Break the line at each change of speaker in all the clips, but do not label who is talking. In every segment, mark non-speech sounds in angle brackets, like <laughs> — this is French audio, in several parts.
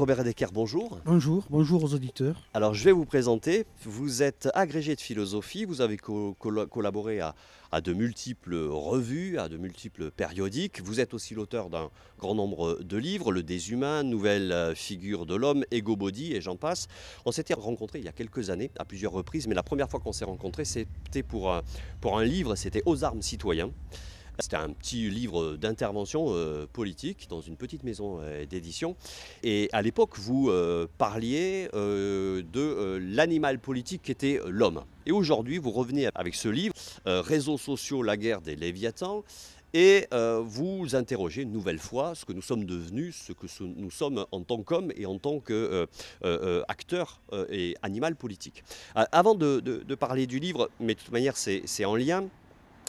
Robert Decker, bonjour.
Bonjour, bonjour aux auditeurs.
Alors je vais vous présenter. Vous êtes agrégé de philosophie, vous avez collaboré à, de multiples revues, à de multiples périodiques. Vous êtes aussi l'auteur d'un grand nombre de livres, Le Déshumain, Nouvelle figure de l'homme, Ego Body et j'en passe. On s'était rencontrés il y a quelques années à plusieurs reprises, mais la première fois qu'on s'est rencontrés, c'était pour pour un livre, c'était Aux armes citoyens. C'était un petit livre d'intervention euh, politique dans une petite maison euh, d'édition. Et à l'époque, vous euh, parliez de l'animal politique qui était l'homme. Et aujourd'hui, vous revenez avec ce livre, Réseaux sociaux, la guerre des Léviathans. Et vous interrogez une nouvelle fois ce que nous sommes devenus, ce que nous sommes en tant qu'hommes et en tant qu'acteurs et animal politique. avant de, de, parler du livre, mais de toute manière c'est en lien,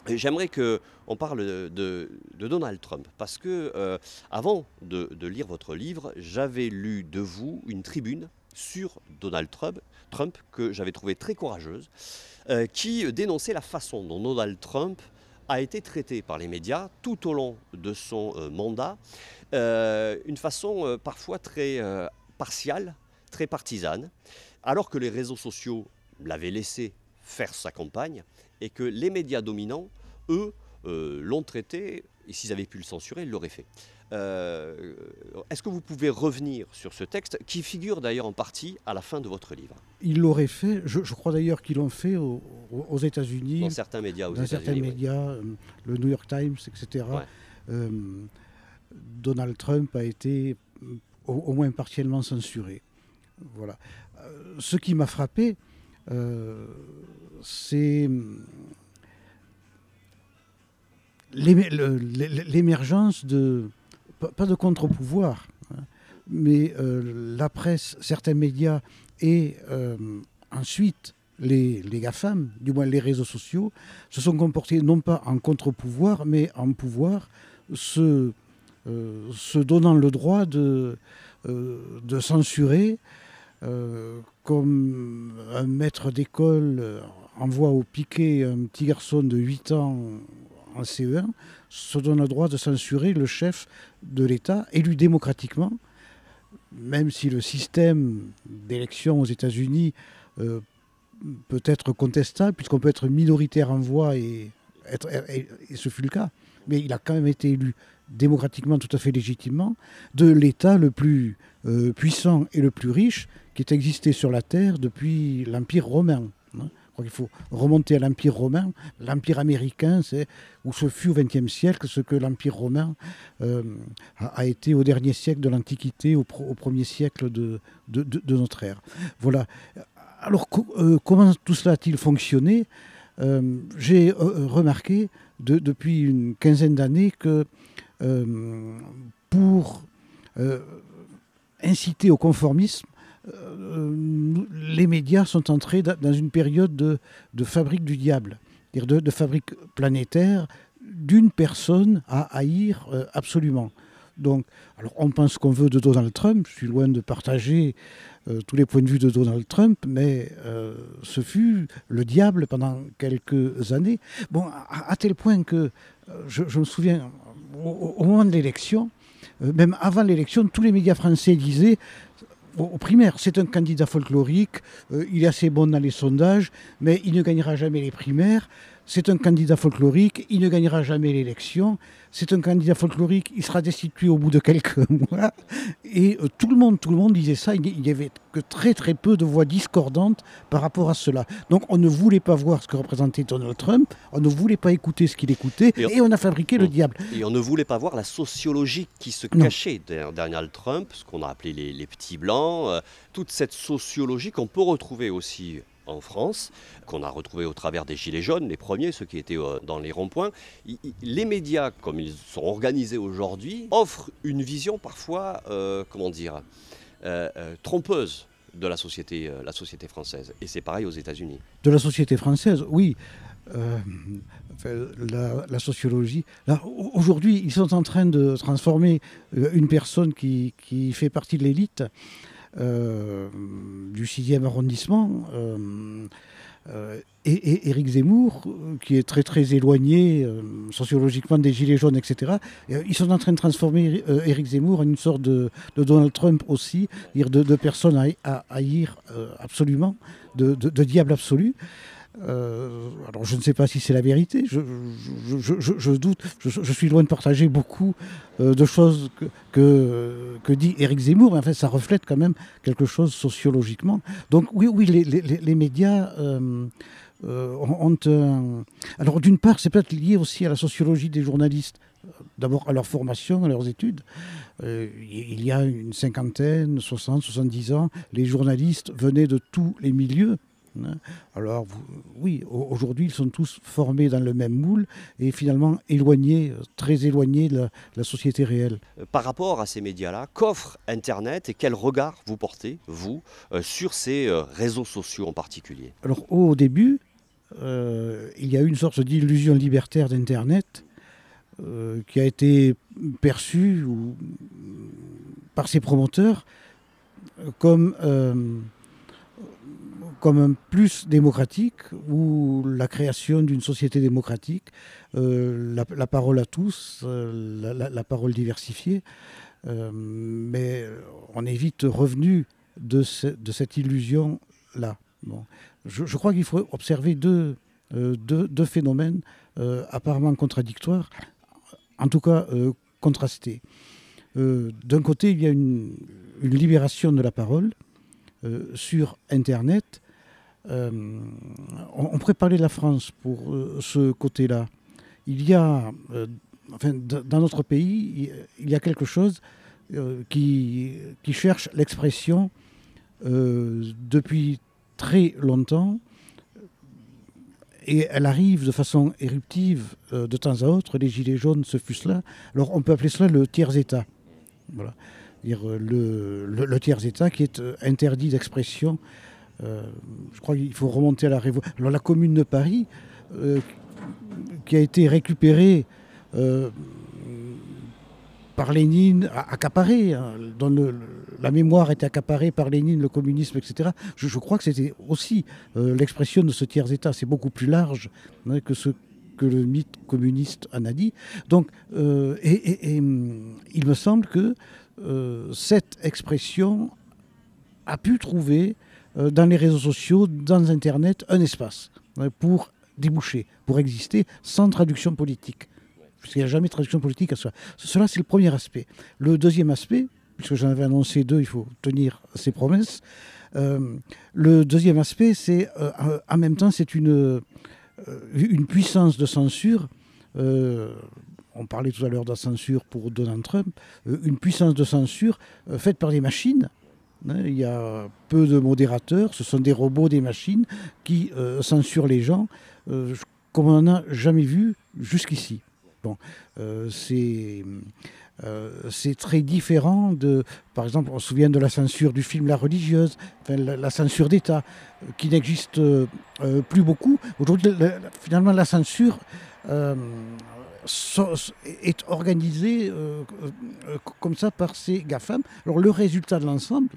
J'aimerais qu'on parle de, Donald Trump, parce que euh, avant de, lire votre livre, j'avais lu de vous une tribune sur Donald Trump, Trump que j'avais trouvée très courageuse, euh, qui dénonçait la façon dont Donald Trump a été traité par les médias tout au long de son euh, mandat, une façon parfois très partiale, très partisane, alors que les réseaux sociaux l'avaient laissé faire sa campagne et que les médias dominants, eux, euh, l'ont traité, et s'ils avaient pu le censurer, ils l'auraient fait. Euh, est-ce que vous pouvez revenir sur ce texte, qui figure d'ailleurs en partie à la fin de votre livre
Ils l'auraient fait, je, crois d'ailleurs qu'ils l'ont fait aux, États-Unis.
Dans certains médias aux
Dans certains médias, euh, le New York Times, etc. Donald Trump a été au, moins partiellement censuré. Voilà. ce qui m'a frappé, c'est l'émergence de, pas de contre-pouvoir, hein, mais euh, la presse, certains médias et euh, ensuite les, GAFAM, du moins les réseaux sociaux, se sont comportés non pas en contre-pouvoir, mais en pouvoir, se, euh, donnant le droit de censurer, comme un maître d'école envoie au piquet un petit garçon de 8 ans en CE1 se donne le droit de censurer le chef de l'État élu démocratiquement, même si le système d'élection aux États-Unis euh, peut être contestable, puisqu'on peut être minoritaire en voix, et, être, et, ce fut le cas. Mais il a quand même été élu démocratiquement, tout à fait légitimement, de l'État le plus euh, puissant et le plus riche qui ait existé sur la Terre depuis l'Empire romain. Hein. Qu'il faut remonter à l'Empire romain. L'Empire américain, c'est où ce fut au XXe siècle ce que l'Empire romain euh, a, été au dernier siècle de l'Antiquité, au, premier siècle de, de, notre ère. Voilà. Alors, euh, comment tout cela a-t-il fonctionné? Euh, J'ai remarqué depuis une quinzaine d'années que pour inciter au conformisme, euh, les médias sont entrés dans une période de, fabrique du diable, de, de fabrique planétaire d'une personne à haïr euh, absolument. Donc, alors on pense qu'on veut de Donald Trump, je suis loin de partager euh, tous les points de vue de Donald Trump, mais ce fut le diable pendant quelques années. Bon, à, tel point que je, me souviens, au moment de l'élection, même avant l'élection, tous les médias français disaient au, primaire. C'est un candidat folklorique, euh, il est assez bon dans les sondages, mais il ne gagnera jamais les primaires. C'est un candidat folklorique, il ne gagnera jamais l'élection. C'est un candidat folklorique, il sera destitué au bout de quelques <laughs> mois. Et euh, tout le monde, tout le monde disait ça. Il n'y avait que très très peu de voix discordantes par rapport à cela. Donc on ne voulait pas voir ce que représentait Donald Trump, on ne voulait pas écouter ce qu'il écoutait, et on, a fabriqué le diable.
Et on ne voulait pas voir la sociologie qui se cachait derrière Donald Trump, ce qu'on a appelé les, les petits blancs, euh, toute cette sociologie qu'on peut retrouver aussi en France, qu'on a retrouvé au travers des Gilets jaunes, les premiers, ceux qui étaient euh, dans les ronds-points. Les médias, comme ils sont organisés aujourd'hui, offrent une vision parfois, euh, comment dire, euh, trompeuse de la société, la société française. Et c'est pareil aux États-Unis.
De la société française, oui. la, sociologie. Aujourd'hui, ils sont en train de transformer une personne qui, fait partie de l'élite du 6e arrondissement, euh, et, Éric Zemmour, qui est très très éloigné sociologiquement des Gilets jaunes, etc., ils sont en train de transformer Éric Zemmour en une sorte de, Donald Trump aussi, de, de personnes à, haïr absolument, de, diable absolu. Euh, alors je ne sais pas si c'est la vérité, je, doute, je, suis loin de partager beaucoup euh, de choses que, dit Éric Zemmour, mais en fait ça reflète quand même quelque chose sociologiquement. Donc oui, oui, les, médias euh, ont... alors d'une part, c'est peut-être lié aussi à la sociologie des journalistes, d'abord à leur formation, à leurs études. il y a une cinquantaine, 60, 70 ans, les journalistes venaient de tous les milieux. Hein. Alors oui, aujourd'hui, ils sont tous formés dans le même moule et finalement éloignés, très éloignés de la, société réelle.
Euh, par rapport à ces médias-là, qu'offre Internet et quel regard vous portez, vous, euh, sur ces euh, réseaux sociaux en particulier?
Alors au début, il y a eu une sorte d'illusion libertaire d'Internet qui a été perçue par ses promoteurs comme comme un plus démocratique ou la création d'une société démocratique, euh, la, parole à tous, euh, la, parole diversifiée. Euh, mais on est vite revenu de, cette illusion-là. Je, crois qu'il faut observer deux, deux, phénomènes apparemment contradictoires, en tout cas contrastés. D'un côté, il y a une libération de la parole sur Internet euh, on, de la France pour euh, ce côté-là. Il y a, euh, enfin, dans notre pays, il y a quelque chose qui, qui, cherche l'expression depuis très longtemps et elle arrive de façon éruptive de temps à autre. Les gilets jaunes, ce fut cela. Alors on peut appeler cela le tiers-État. Voilà. Le, le, tiers-État qui est interdit d'expression euh, je crois qu'il faut remonter à la révolution. La commune de Paris, euh, qui a été récupérée euh, par Lénine, accaparée, hein, la mémoire était accaparée par Lénine, le communisme, etc. Je, crois que c'était aussi l'expression de ce tiers-État. C'est beaucoup plus large hein, que ce que le mythe communiste en a dit. Donc, et, il me semble que cette expression a pu trouver euh, dans les réseaux sociaux, dans Internet, un espace euh, pour déboucher, pour exister sans traduction politique. Puisqu'il n'y a jamais de traduction politique à cela. Cela, c'est le premier aspect. Le deuxième aspect, puisque j'en avais annoncé deux, il faut tenir ses promesses. Euh, le deuxième aspect, c'est en même temps, c'est une, une puissance de censure. on parlait tout à l'heure de la censure pour Donald Trump, une puissance de censure faite par des machines Hein, il y a peu de modérateurs, ce sont des robots, des machines qui euh, censurent les gens, euh, comme on n'en a jamais vu jusqu'ici. Bon, euh, c'est c'est très différent de, par exemple, on se souvient de la censure du film La religieuse, la, censure d'État, qui n'existe plus beaucoup. Aujourd'hui, finalement, la censure est organisée comme ça par ces GAFAM. Alors le résultat de l'ensemble,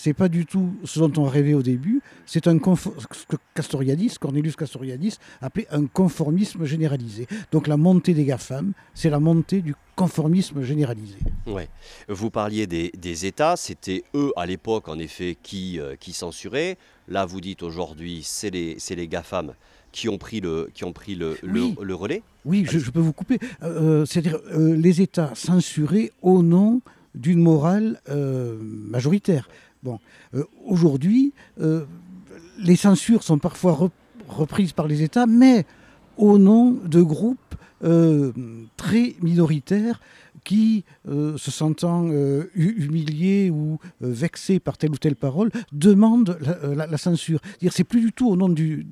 c'est pas du tout ce dont on rêvait au début. C'est un ce que Castoriadis, Cornelius Castoriadis, appelait un conformisme généralisé. Donc la montée des GAFAM, c'est la montée du conformisme généralisé.
Ouais. Vous parliez des, États, c'était eux à l'époque en effet qui, euh, qui censuraient. Là, vous dites aujourd'hui, c'est les, les GAFAM qui ont pris le, qui ont pris le, le, relais
Oui, je, peux vous couper. Euh, euh, c'est-à-dire les États censurés au nom d'une morale majoritaire. Bon, euh, aujourd'hui, euh, les censures sont parfois reprises par les États, mais au nom de groupes euh, très minoritaires qui, euh, se sentant euh, humiliés ou euh, vexés par telle ou telle parole, demandent la, censure. C'est plus du tout au nom d'une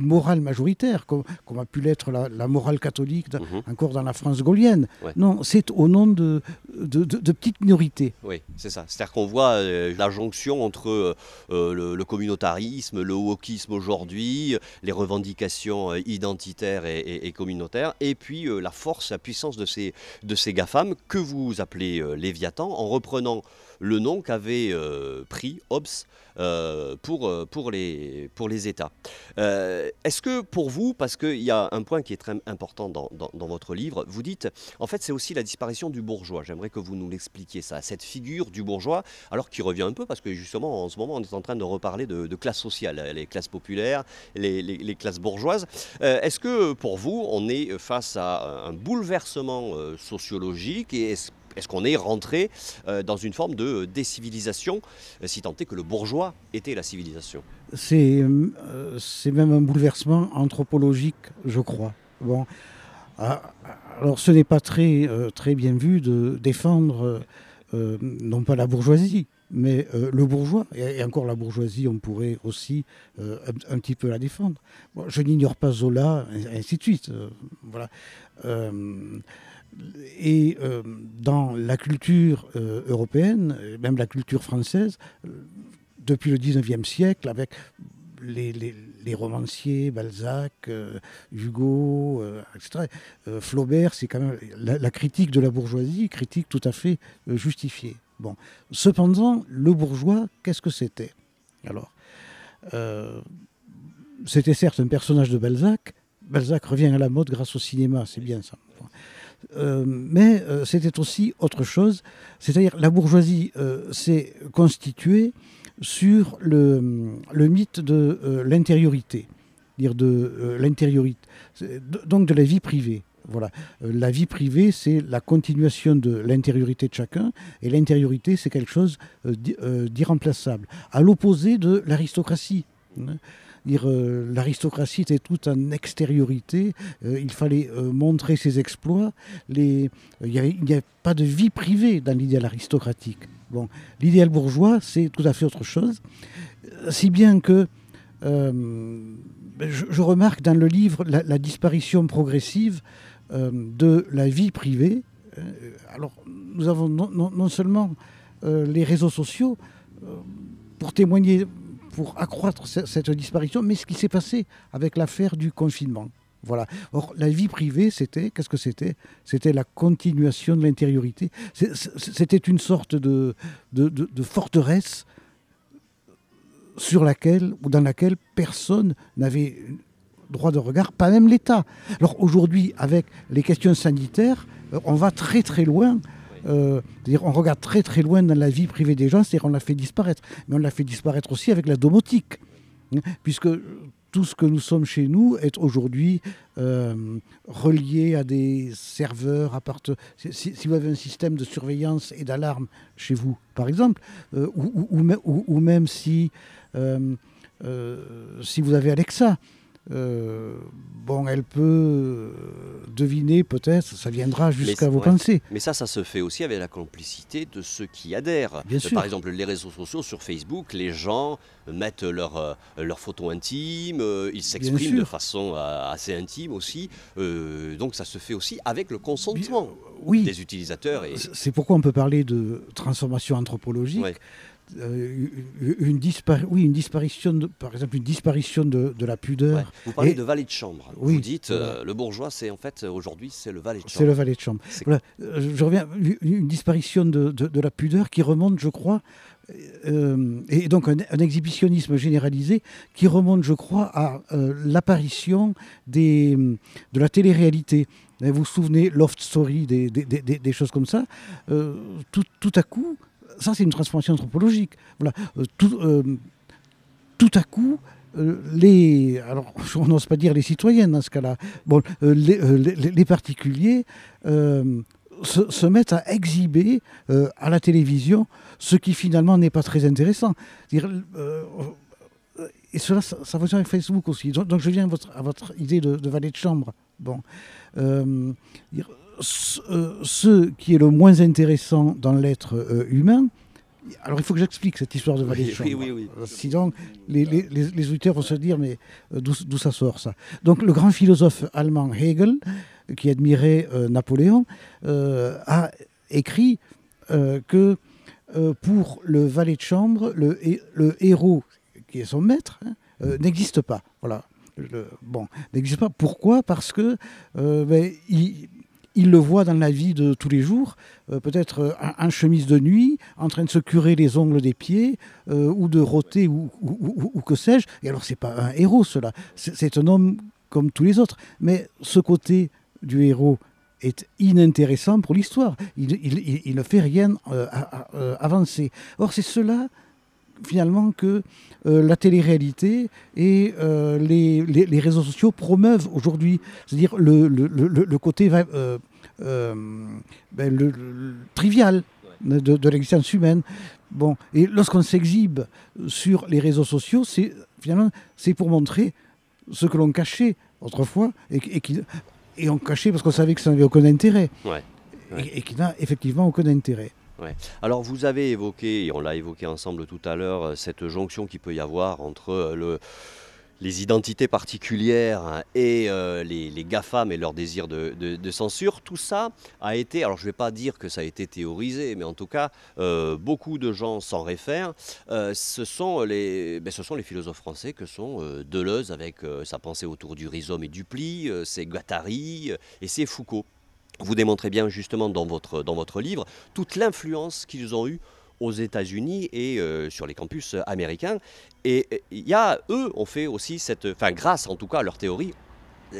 morale majoritaire, comme, a pu l'être la, morale catholique mhm. encore dans la France gaulienne. Non, c'est au nom de, de, petites minorités.
Oui, c'est ça. C'est-à-dire qu'on voit la jonction entre le, communautarisme, le wokisme aujourd'hui, les revendications identitaires et, communautaires, et puis la force, la puissance de ces, de ces GAFA que vous appelez Léviathan en reprenant le nom qu'avait pris Hobbes euh, pour, euh, pour, les, pour les États. Euh, est-ce que pour vous, parce qu'il y a un point qui est très important dans, dans, votre livre, vous dites, en fait c'est aussi la disparition du bourgeois. J'aimerais que vous nous l'expliquiez ça, cette figure du bourgeois, alors qui revient un peu, parce que justement en ce moment on est en train de reparler de, de classe sociale, les classes populaires, les, classes bourgeoises. est-ce que pour vous, on est face à un bouleversement sociologique et est-ce est-ce qu'on est rentré euh, dans une forme de décivilisation, euh, si tant est que le bourgeois était la civilisation?
Euh, C'est même un bouleversement anthropologique, je crois. Bon. Ah, alors ce n'est pas très, bien vu de défendre non pas la bourgeoisie, mais le bourgeois, et, encore la bourgeoisie, on pourrait aussi un, petit peu la défendre. je n'ignore pas Zola, ainsi de suite. voilà. Et euh, dans la culture euh, européenne, même la culture française, euh, depuis le 19e siècle, avec les, romanciers, Balzac, Hugo, etc., Flaubert, c'est quand même la, critique de la bourgeoisie, critique tout à fait justifiée. Bon. Cependant, le bourgeois, qu'est-ce que c'était? Alors, c'était certes un personnage de Balzac. Balzac revient à la mode grâce au cinéma, c'est bien ça. Euh, mais euh, c'était aussi autre chose, c'est-à-dire la bourgeoisie euh, s'est constituée sur le, mythe de l'intériorité, dire de l'intériorité, donc de la vie privée. Voilà. la vie privée, c'est la continuation de l'intériorité de chacun, et l'intériorité, c'est quelque chose d'irremplaçable, à l'opposé de l'aristocratie. Euh, l'aristocratie était toute en extériorité. Euh, il fallait euh, montrer ses exploits. il n'y avait, pas de vie privée dans l'idéal aristocratique. Bon, l'idéal bourgeois, c'est tout à fait autre chose. Si bien que je, remarque dans le livre la, disparition progressive de la vie privée. alors, nous avons non seulement les réseaux sociaux pour témoigner pour accroître cette disparition, mais ce qui s'est passé avec l'affaire du confinement. Voilà. Or, la vie privée, c'était, qu'est-ce que c'était? C'était la continuation de l'intériorité. C'était une sorte de, de, forteresse sur laquelle, ou dans laquelle personne n'avait droit de regard, pas même l'État. Alors aujourd'hui, avec les questions sanitaires, euh, on va très très loin euh, on regarde très très loin dans la vie privée des gens, c'est-à-dire on l'a fait disparaître. Mais on l'a fait disparaître aussi avec la domotique, hein, puisque tout ce que nous sommes chez nous est aujourd'hui euh, relié à des serveurs. Si, vous avez un système de surveillance et d'alarme chez vous, par exemple, euh, ou, même si vous avez Alexa, euh, bon, elle peut euh, deviner peut-être, ça viendra jusqu'à vos pensées.
Mais ça, ça se fait aussi avec la complicité de ceux qui adhèrent. Bien sûr. Par exemple, les réseaux sociaux, sur Facebook, les gens mettent leurs euh, leur photos intimes, ils s'expriment de façon assez intime aussi. donc ça se fait aussi avec le consentement des utilisateurs. Et...
C'est pourquoi on peut parler de transformation anthropologique. Euh, une, oui, une disparition, de, par exemple, une disparition de, la pudeur.
Vous parlez de valet de chambre. Vous dites, euh, le bourgeois, c'est en fait, aujourd'hui, c'est le valet de chambre.
C'est le valet de chambre. Voilà. Euh, je reviens, une disparition de, la pudeur qui remonte, je crois, et donc un, exhibitionnisme généralisé qui remonte, je crois, à l'apparition de la télé-réalité. Vous vous souvenez, Loft Story, des, des, choses comme ça. tout, tout à coup, ça, c'est une transformation anthropologique. Voilà. Euh, tout, euh, tout à coup, euh, les, alors <laughs> on n'ose pas dire les citoyennes dans ce cas-là, bon, les, particuliers se, mettent à exhiber à la télévision ce qui finalement n'est pas très intéressant. Et cela, ça, ça fonctionne avec Facebook aussi. Donc, je viens à votre, idée de, valet de chambre. Bon, ce, qui est le moins intéressant dans l'être euh, humain, alors il faut que j'explique cette histoire de Valet oui, oui, oui, Sinon, les, les, auditeurs vont se dire, mais euh, d'où ça sort ça? Donc le grand philosophe allemand Hegel, qui admirait Napoléon, a écrit que pour le valet de chambre, le, le héros, qui est son maître, hein, n'existe pas. Voilà. bon, n'existe pas. Pourquoi? Parce que ben, il, il le voit dans la vie de tous les jours, euh, peut-être en, chemise de nuit, en train de se curer les ongles des pieds, ou de rôter, ou, que sais-je. Et alors, c'est pas un héros, cela. C'est un homme comme tous les autres. Mais ce côté du héros est inintéressant pour l'histoire. Il, ne fait rien euh, euh, avancer. Or, c'est cela, finalement, que euh, la télé-réalité et les, réseaux sociaux promeuvent aujourd'hui. C'est-à-dire le, le, côté ben, le, trivial de, l'existence humaine. Bon, et lorsqu'on s'exhibe sur les réseaux sociaux, c'est finalement c'est pour montrer ce que l'on cachait autrefois et, et qui et on cachait parce qu'on savait que ça n'avait aucun intérêt. Et, qui n'a effectivement aucun intérêt.
Alors vous avez évoqué, et on l'a évoqué ensemble tout à l'heure, euh, cette jonction qu'il peut y avoir entre euh, le, les identités particulières et euh, les, GAFAM et leur désir de, censure, tout ça a été, alors je ne vais pas dire que ça a été théorisé, mais en tout cas, beaucoup de gens s'en réfèrent. Ce, sont les, ben, ce sont les philosophes français que sont Deleuze avec sa pensée autour du rhizome et du pli, c'est Guattari et c'est Foucault. Vous démontrez bien justement dans votre, dans votre livre toute l'influence qu'ils ont eue aux États-Unis et euh, sur les campus américains. Et il y a, eux, ont fait aussi cette, enfin grâce en tout cas à leur théorie,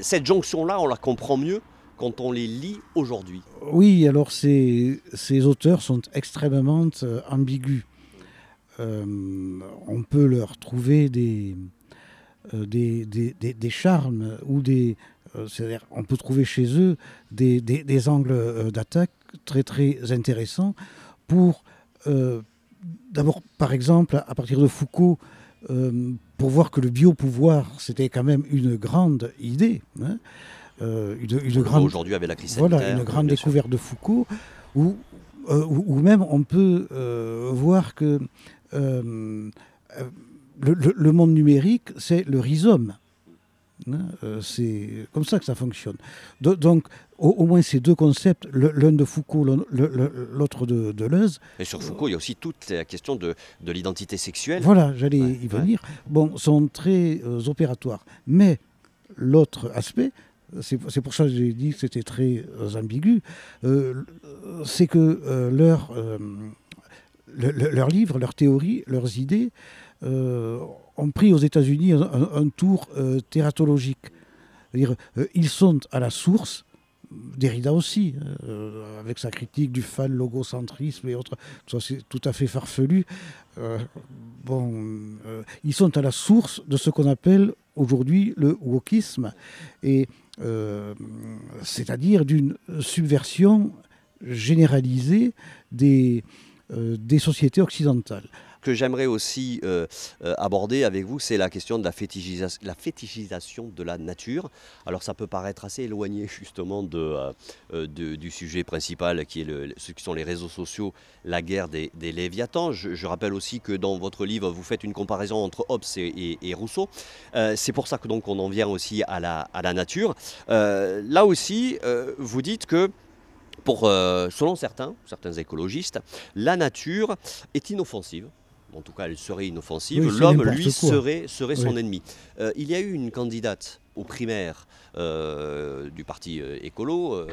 cette jonction-là, on la comprend mieux quand on les lit aujourd'hui.
Oui, alors ces, ces auteurs sont extrêmement euh, ambigus. Euh, on peut leur trouver des, des, des, des, charmes ou des... c'est-à-dire, on peut trouver chez eux des, des angles d'attaque très très intéressants pour euh, d'abord, par exemple, à partir de Foucault, euh, pour voir que le biopouvoir, c'était quand même une grande idée. Hein,
euh, une, grande, aujourd'hui avec la crise
Voilà, une grande découverte de Foucault, où, où, même on peut voir que le, le, monde numérique, c'est le rhizome. Hein, euh, c'est comme ça que ça fonctionne. donc, au, moins ces deux concepts, l'un de Foucault, l'autre de Deleuze.
Et sur Foucault, il y a aussi toute la question de, l'identité sexuelle.
Voilà, j'allais y venir. Bon, sont très euh, opératoires. Mais l'autre aspect, c'est pour ça que j'ai dit que c'était très euh, ambigu, c'est que leur, leur livre, leurs théories, leurs idées ont pris aux États-Unis un, tour euh. -dire, euh, ils sont à la source, Derrida aussi, euh, avec sa critique du fan logocentrisme et autres, c'est tout à fait farfelu. bon, ils sont à la source de ce qu'on appelle aujourd'hui le wokisme, et c'est-à-dire d'une subversion généralisée des sociétés occidentales
que j'aimerais aussi euh, euh, aborder avec vous, c'est la question de la, la, fétichisation de la nature. Alors ça peut paraître assez éloigné <laughs> justement euh, du sujet principal qui est le, ce qui sont les réseaux sociaux, la guerre des, Léviathans. Je, rappelle aussi que dans votre livre, vous faites une comparaison entre Hobbes et, Rousseau. c'est pour ça que donc on en vient aussi à la nature. là aussi, vous dites que pour, selon certains, certains écologistes, la nature est inoffensive en tout cas elle serait inoffensive, l'homme, lui, serait, serait son ennemi. Euh, il y a eu une candidate aux primaires euh, du parti euh, écolo,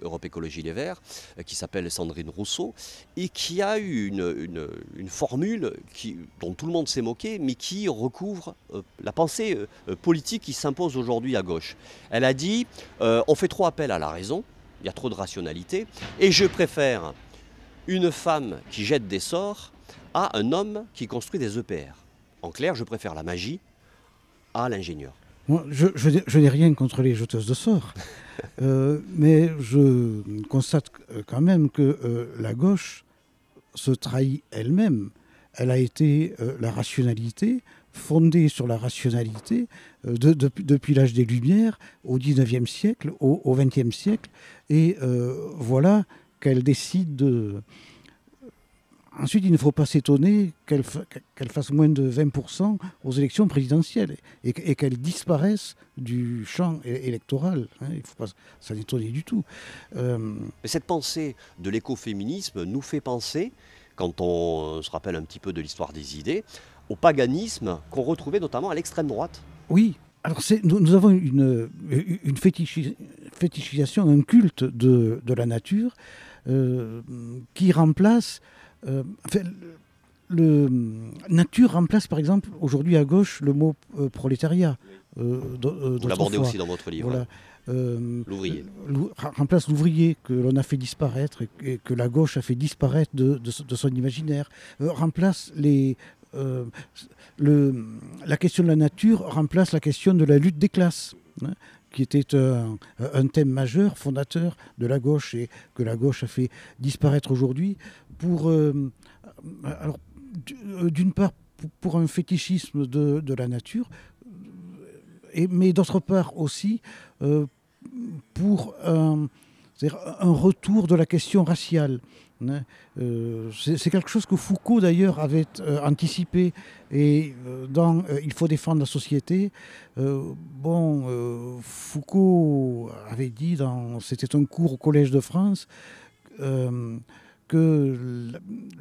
Europe Écologie Les Verts, qui s'appelle Sandrine Rousseau, et qui a eu une, une, formule qui, dont tout le monde s'est moqué, mais qui recouvre la pensée politique qui s'impose aujourd'hui à gauche. Elle a dit, on fait trop appel à la raison, il y a trop de rationalité, et je préfère une femme qui jette des sorts à un homme qui construit des EPR. En clair, je préfère la magie à l'ingénieur.
je, je, n'ai rien contre les jeteuses de sorts, <laughs> euh, mais je constate quand même que euh, la gauche se trahit elle-même. Elle a été euh, la rationalité, fondée sur la rationalité depuis l'âge des Lumières au 19e siècle, au, 20e siècle, et voilà qu'elle décide de, Ensuite, il ne faut pas s'étonner qu'elle fasse moins de 20% aux élections présidentielles et, qu'elle disparaisse du champ électoral. Hein. il ne faut pas s'en étonner du tout.
Euh, cette pensée de l'écoféminisme nous fait penser, quand on se rappelle un petit peu de l'histoire des idées, au paganisme qu'on retrouvait notamment à l'extrême droite.
Oui, alors nous, nous, avons une, une fétichisation, un culte de, de la nature euh, qui remplace... Euh, le, nature remplace par exemple aujourd'hui à gauche le mot euh, prolétariat.
Vous l'abordez aussi dans votre livre. Voilà. l'ouvrier.
remplace l'ouvrier que l'on a fait disparaître et, que la gauche a fait disparaître de, de, son imaginaire. remplace les, euh, le, la question de la nature remplace la question de la lutte des classes. Hein, qui était un, thème majeur, fondateur de la gauche et que la gauche a fait disparaître aujourd'hui, pour, euh, euh, d'une part, pour un fétichisme de, la nature, mais d'autre part aussi euh, pour un, retour de la question raciale. Hein. Euh, c'est quelque chose que Foucault d'ailleurs avait euh, anticipé et euh, dans Il faut défendre la société. bon, Foucault avait dit, c'était un cours au Collège de France, que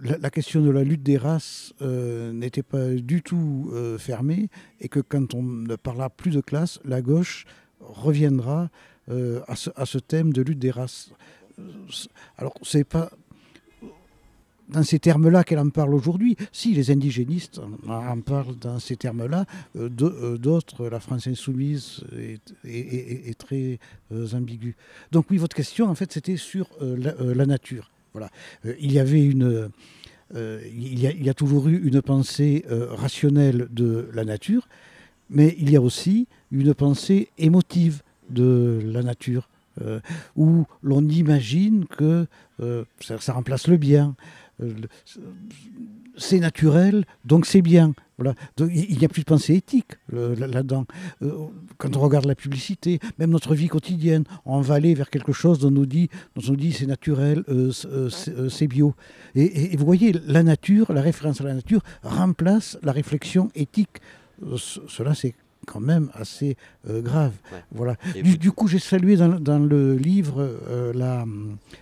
la, la, question de la lutte des races n'était pas du tout fermée et que quand on ne parlera plus de classe, la gauche reviendra à ce, à, ce, thème de lutte des races. Alors, c'est pas dans ces termes-là qu'elle en parle aujourd'hui. Si, les indigénistes en parlent dans ces termes-là. Euh, euh, d'autres, la France insoumise est, très euh, ambiguë. Donc oui, votre question, en fait, c'était sur la, nature. Voilà. il y avait une... il, y a, toujours eu une pensée rationnelle de la nature, mais il y a aussi une pensée émotive de la nature. où l'on imagine que ça, remplace le bien, c'est naturel, donc c'est bien. Voilà. il n'y a plus de pensée éthique là-dedans. Euh, quand on regarde la publicité, même notre vie quotidienne, on va aller vers quelque chose dont on nous dit, dont on dit c'est naturel, euh, c'est bio. Et, vous voyez, la nature, la référence à la nature, remplace la réflexion éthique. cela, c'est quand même assez grave. Voilà. Du, coup, j'ai salué dans, le livre la,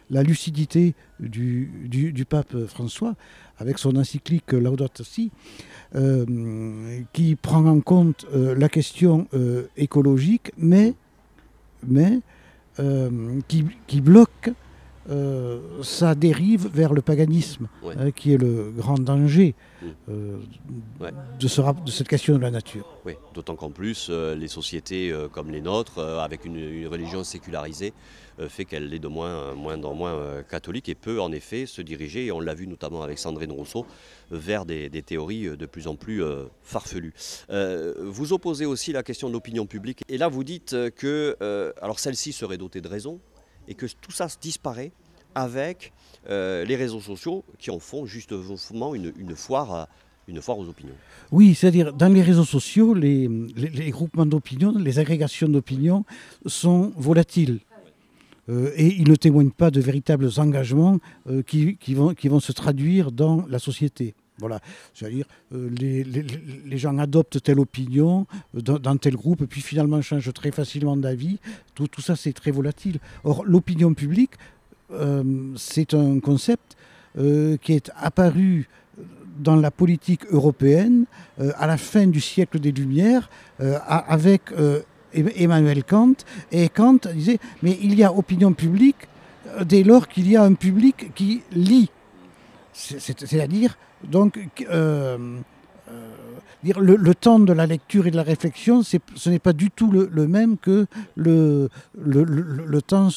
la, lucidité du, du, pape François avec son encyclique Laudato Si, euh, qui prend en compte euh, la question euh, écologique, mais, mais qui, qui, bloque sa dérive vers le paganisme, hein, qui est le grand danger mm. de, ce, de, cette question de la nature.
Oui, d'autant qu'en plus, les sociétés comme les nôtres, avec une, une religion sécularisée, euh, fait qu'elle est de moins, moins en moins euh, catholique et peut en effet se diriger, et on l'a vu notamment avec Sandrine Rousseau, vers des, théories de plus en plus euh, farfelues. vous opposez aussi la question de l'opinion publique, et là vous dites que alors celle-ci serait dotée de raison, et que tout ça disparaît avec les réseaux sociaux qui en font justement une, une foire une foire aux opinions.
Oui, c'est-à-dire dans les réseaux sociaux, les, groupements d'opinion, les agrégations d'opinion sont volatiles. Euh, et ils ne témoignent pas de véritables engagements euh, qui, vont, qui vont se traduire dans la société. Voilà, c'est-à-dire euh, les, les, gens adoptent telle opinion dans, tel groupe, puis finalement changent très facilement d'avis. Tout, tout, ça, c'est très volatile. Or, l'opinion publique, c'est un concept qui est apparu dans la politique européenne à la fin du siècle des Lumières, avec Emmanuel Kant. Et Kant disait, mais il y a opinion publique euh, dès lors qu'il y a un public qui lit. C'est-à-dire, donc, euh, euh, le, temps de la lecture et de la réflexion, ce n'est pas du tout le, même que le, le, temps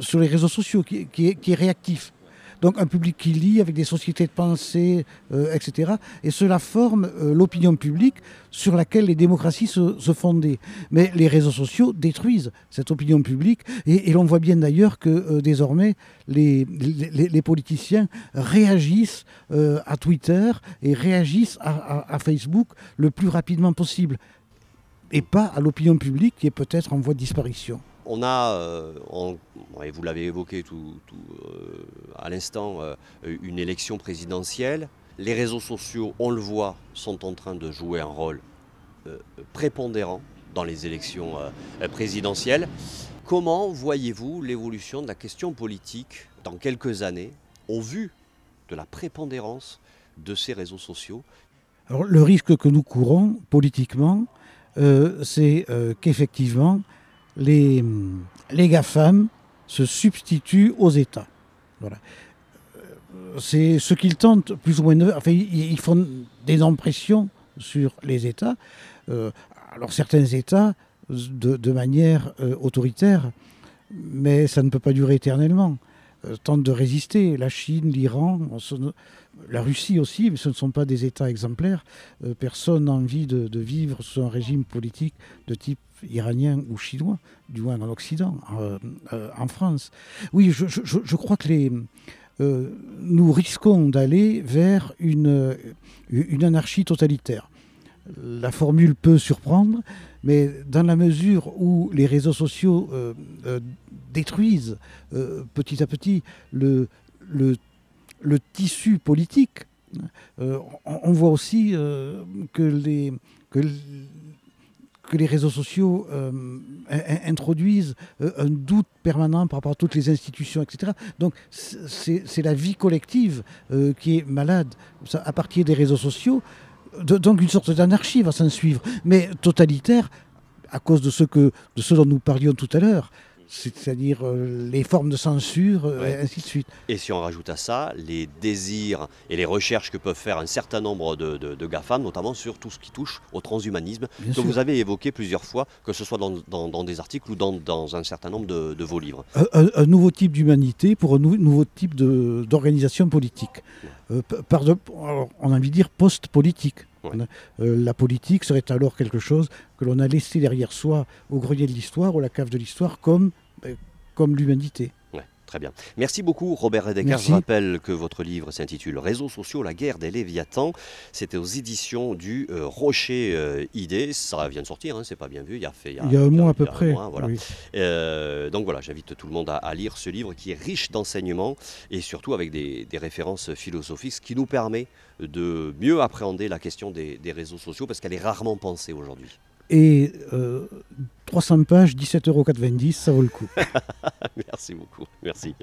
sur les réseaux sociaux qui est réactif donc un public qui lit avec des sociétés de pensée, euh, etc. Et cela forme euh, l'opinion publique sur laquelle les démocraties se, fondaient. Mais les réseaux sociaux détruisent cette opinion publique et, l'on voit bien d'ailleurs que euh, désormais les, politiciens réagissent à Twitter et réagissent à, à Facebook le plus rapidement possible et pas à l'opinion publique qui est peut-être en voie de disparition
on a, euh, et vous l'avez évoqué tout, euh, à l'instant, euh, une élection présidentielle. Les réseaux sociaux, on le voit, sont en train de jouer un rôle prépondérant dans les élections présidentielles. Comment voyez-vous l'évolution de la question politique dans quelques années, au vu de la prépondérance de ces réseaux sociaux?
Alors, Le risque que nous courons politiquement, euh, c'est euh, qu'effectivement, les, GAFAM se substituent aux États. Voilà. Euh, c'est ce qu'ils tentent plus ou moins enfin, ils, font d'énormes pressions sur les États. Euh, alors certains États, de, manière euh, autoritaire, mais ça ne peut pas durer éternellement, tentent de résister. La Chine, l'Iran, la Russie aussi, mais ce ne sont pas des États exemplaires. Euh, personne n'a envie de, vivre sous un régime politique de type iranien ou chinois, du moins en Occident, euh, euh, en France. Oui, je, je- crois que les, euh, nous risquons d'aller vers une, une anarchie totalitaire. La formule peut surprendre, mais dans la mesure où les réseaux sociaux euh, détruisent petit à petit le, le, le tissu politique, euh, on, voit aussi euh, que, les, réseaux sociaux euh, in- in- introduisent un doute permanent par rapport à toutes les institutions, etc. Donc c'est la vie collective qui est malade à partir des réseaux sociaux. Donc une sorte d'anarchie va s'en suivre, mais totalitaire à cause de ce, que, de ce dont nous parlions tout à l'heure, c'est-à-dire euh, les formes de censure, euh,
Ouais.
et ainsi de suite.
Et si on rajoute à ça les désirs et les recherches que peuvent faire un certain nombre de, de, de GAFAM, notamment sur tout ce qui touche au transhumanisme,
Bien
que
sûr.
vous avez évoqué plusieurs fois, que ce soit dans, dans- dans des articles ou dans, dans un certain nombre de, de vos livres.
un, nouveau type d'humanité pour un nou- nouveau type d'organisation politique. Euh, par de- alors, on a envie de dire post-politique. A- euh, la politique serait alors quelque chose que l'on a laissé derrière soi au grenier de l'histoire, ou la cave de l'histoire, comme, euh, comme l'humanité.
Très bien. Merci beaucoup Robert Redeker.
Merci.
Je rappelle que votre livre s'intitule Réseaux sociaux, la guerre des Léviathans. C'était aux éditions du euh, Rocher euh, Idée. Ça vient de sortir, hein, c'est pas bien vu. Il y a, fait,
Il y a un mois à peu près.
mois, voilà.
oui.
Euh, donc voilà, j'invite tout le monde à, à lire ce livre qui est riche d'enseignements et surtout avec des, des références philosophiques, ce qui nous permet de mieux appréhender la question des, des réseaux sociaux parce qu'elle est rarement pensée aujourd'hui.
Et euh, 300 pages, 17,90 euros, ça vaut le coup. <laughs>
Merci beaucoup. Merci.